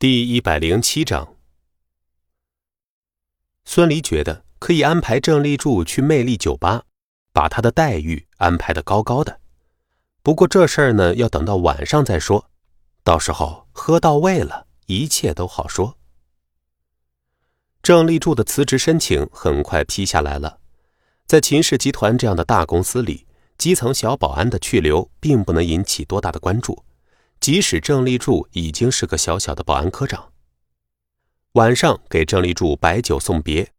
第一百零七章，孙离觉得可以安排郑立柱去魅力酒吧，把他的待遇安排的高高的。不过这事儿呢，要等到晚上再说，到时候喝到位了，一切都好说。郑立柱的辞职申请很快批下来了，在秦氏集团这样的大公司里，基层小保安的去留并不能引起多大的关注。即使郑立柱已经是个小小的保安科长，晚上给郑立柱摆酒送别，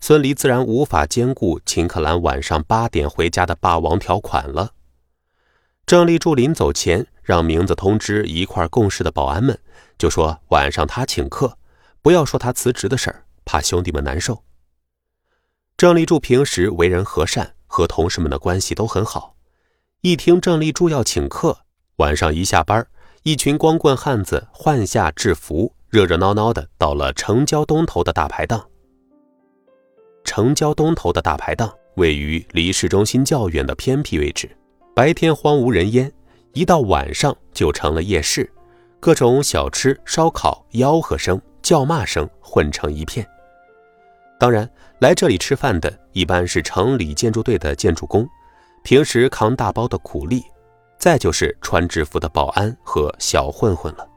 孙离自然无法兼顾秦克兰晚上八点回家的霸王条款了。郑立柱临走前让名字通知一块共事的保安们，就说晚上他请客，不要说他辞职的事儿，怕兄弟们难受。郑立柱平时为人和善，和同事们的关系都很好，一听郑立柱要请客，晚上一下班。一群光棍汉子换下制服，热热闹闹的到了城郊东头的大排档。城郊东头的大排档位于离市中心较远的偏僻位置，白天荒无人烟，一到晚上就成了夜市，各种小吃、烧烤、吆喝声、叫骂声混成一片。当然，来这里吃饭的一般是城里建筑队的建筑工，平时扛大包的苦力。再就是穿制服的保安和小混混了。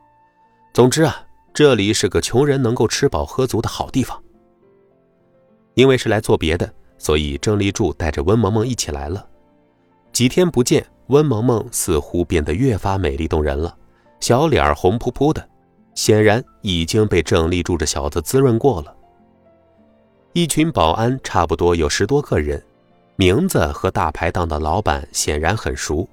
总之啊，这里是个穷人能够吃饱喝足的好地方。因为是来做别的，所以郑立柱带着温萌萌一起来了。几天不见，温萌萌似乎变得越发美丽动人了，小脸红扑扑的，显然已经被郑立柱这小子滋润过了。一群保安差不多有十多个人，名字和大排档的老板显然很熟。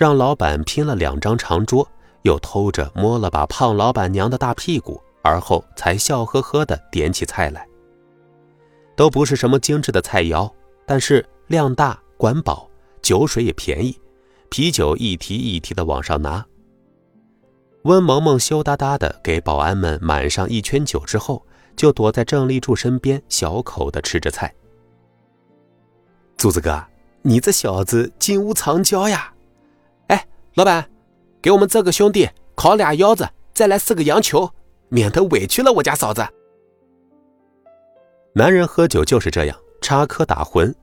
让老板拼了两张长桌，又偷着摸了把胖老板娘的大屁股，而后才笑呵呵地点起菜来。都不是什么精致的菜肴，但是量大管饱，酒水也便宜，啤酒一提一提的往上拿。温萌萌羞答答的给保安们满上一圈酒之后，就躲在郑立柱身边，小口的吃着菜。柱子哥，你这小子金屋藏娇呀！老板，给我们这个兄弟烤俩腰子，再来四个羊球，免得委屈了我家嫂子。男人喝酒就是这样，插科打诨。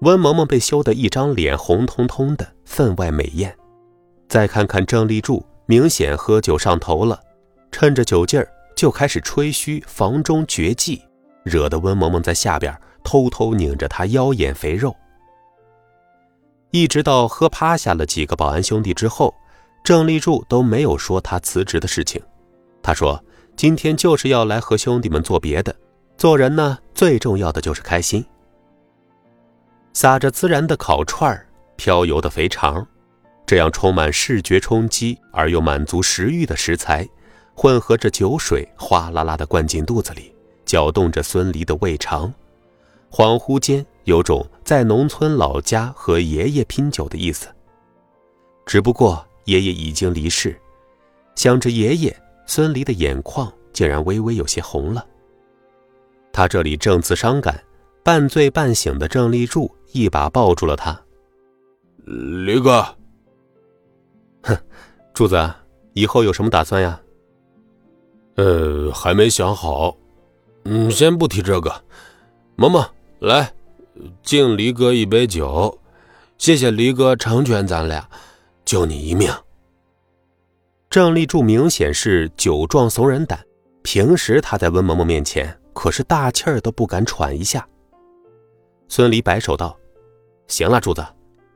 温萌萌被羞得一张脸红彤彤的，分外美艳。再看看郑立柱，明显喝酒上头了，趁着酒劲儿就开始吹嘘房中绝技，惹得温萌萌在下边偷偷拧着他腰眼肥肉。一直到喝趴下了几个保安兄弟之后，郑立柱都没有说他辞职的事情。他说：“今天就是要来和兄弟们做别的。做人呢，最重要的就是开心。”撒着孜然的烤串儿，飘油的肥肠，这样充满视觉冲击而又满足食欲的食材，混合着酒水，哗啦啦的灌进肚子里，搅动着孙离的胃肠。恍惚间，有种在农村老家和爷爷拼酒的意思。只不过爷爷已经离世，想着爷爷，孙离的眼眶竟然微微有些红了。他这里正自伤感，半醉半醒的郑立柱一把抱住了他。离哥，哼，柱子，以后有什么打算呀？呃，还没想好。嗯，先不提这个，萌萌。来，敬离哥一杯酒，谢谢离哥成全咱俩，救你一命。郑立柱明显是酒壮怂人胆，平时他在温萌萌面前可是大气儿都不敢喘一下。孙离摆手道：“行了，柱子，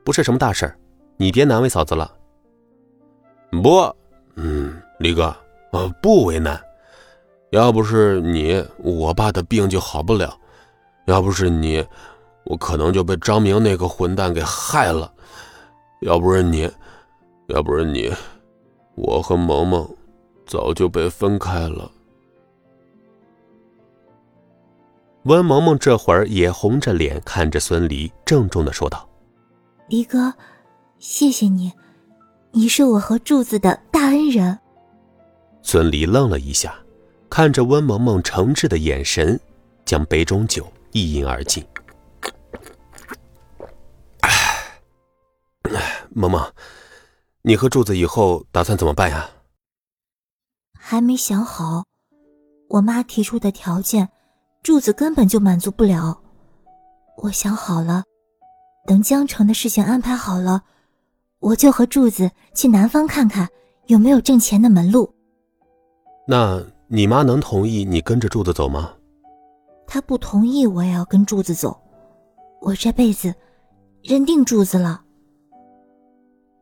不是什么大事儿，你别难为嫂子了。”不，嗯，离哥，呃，不为难。要不是你，我爸的病就好不了。要不是你，我可能就被张明那个混蛋给害了。要不是你，要不是你，我和萌萌早就被分开了。温萌萌这会儿也红着脸看着孙离，郑重的说道：“离哥，谢谢你，你是我和柱子的大恩人。”孙离愣了一下，看着温萌萌诚挚的眼神，将杯中酒。一饮而尽。萌萌，你和柱子以后打算怎么办呀？还没想好，我妈提出的条件，柱子根本就满足不了。我想好了，等江城的事情安排好了，我就和柱子去南方看看有没有挣钱的门路。那你妈能同意你跟着柱子走吗？她不同意，我也要跟柱子走。我这辈子认定柱子了。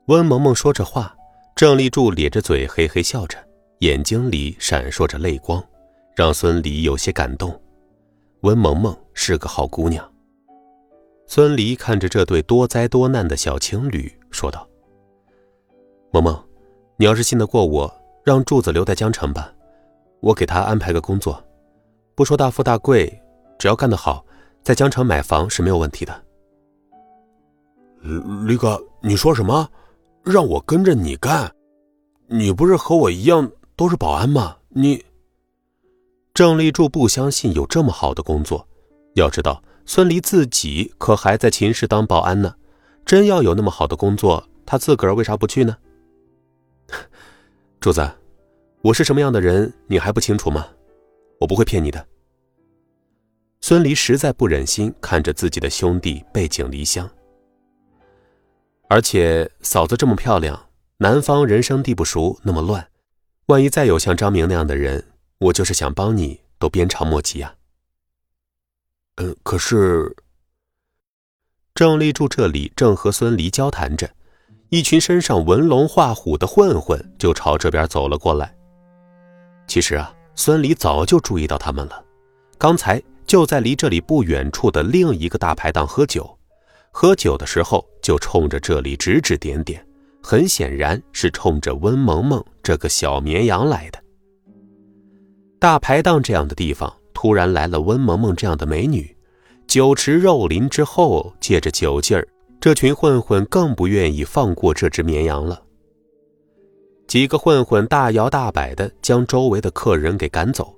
温萌萌说着话，郑立柱咧着嘴嘿嘿笑着，眼睛里闪烁着泪光，让孙离有些感动。温萌萌是个好姑娘。孙离看着这对多灾多难的小情侣，说道：“萌萌，你要是信得过我，让柱子留在江城吧，我给他安排个工作，不说大富大贵，只要干得好，在江城买房是没有问题的。”李哥，你说什么？让我跟着你干？你不是和我一样都是保安吗？你……郑立柱不相信有这么好的工作。要知道，孙离自己可还在秦氏当保安呢。真要有那么好的工作，他自个儿为啥不去呢？柱子，我是什么样的人，你还不清楚吗？我不会骗你的。孙离实在不忍心看着自己的兄弟背井离乡。而且嫂子这么漂亮，南方人生地不熟，那么乱，万一再有像张明那样的人，我就是想帮你都鞭长莫及啊。嗯，可是郑立柱这里正和孙离交谈着，一群身上纹龙画虎的混混就朝这边走了过来。其实啊，孙离早就注意到他们了，刚才就在离这里不远处的另一个大排档喝酒。喝酒的时候就冲着这里指指点点，很显然是冲着温萌萌这个小绵羊来的。大排档这样的地方，突然来了温萌萌这样的美女，酒池肉林之后，借着酒劲儿，这群混混更不愿意放过这只绵羊了。几个混混大摇大摆的将周围的客人给赶走，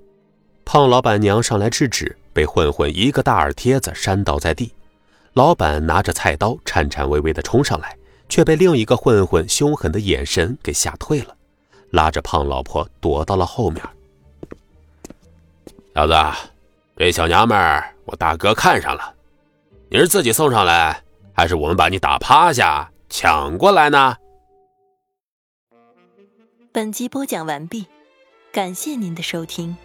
胖老板娘上来制止，被混混一个大耳贴子扇倒在地。老板拿着菜刀，颤颤巍巍地冲上来，却被另一个混混凶狠的眼神给吓退了，拉着胖老婆躲到了后面。小子，这小娘们儿，我大哥看上了，你是自己送上来，还是我们把你打趴下抢过来呢？本集播讲完毕，感谢您的收听。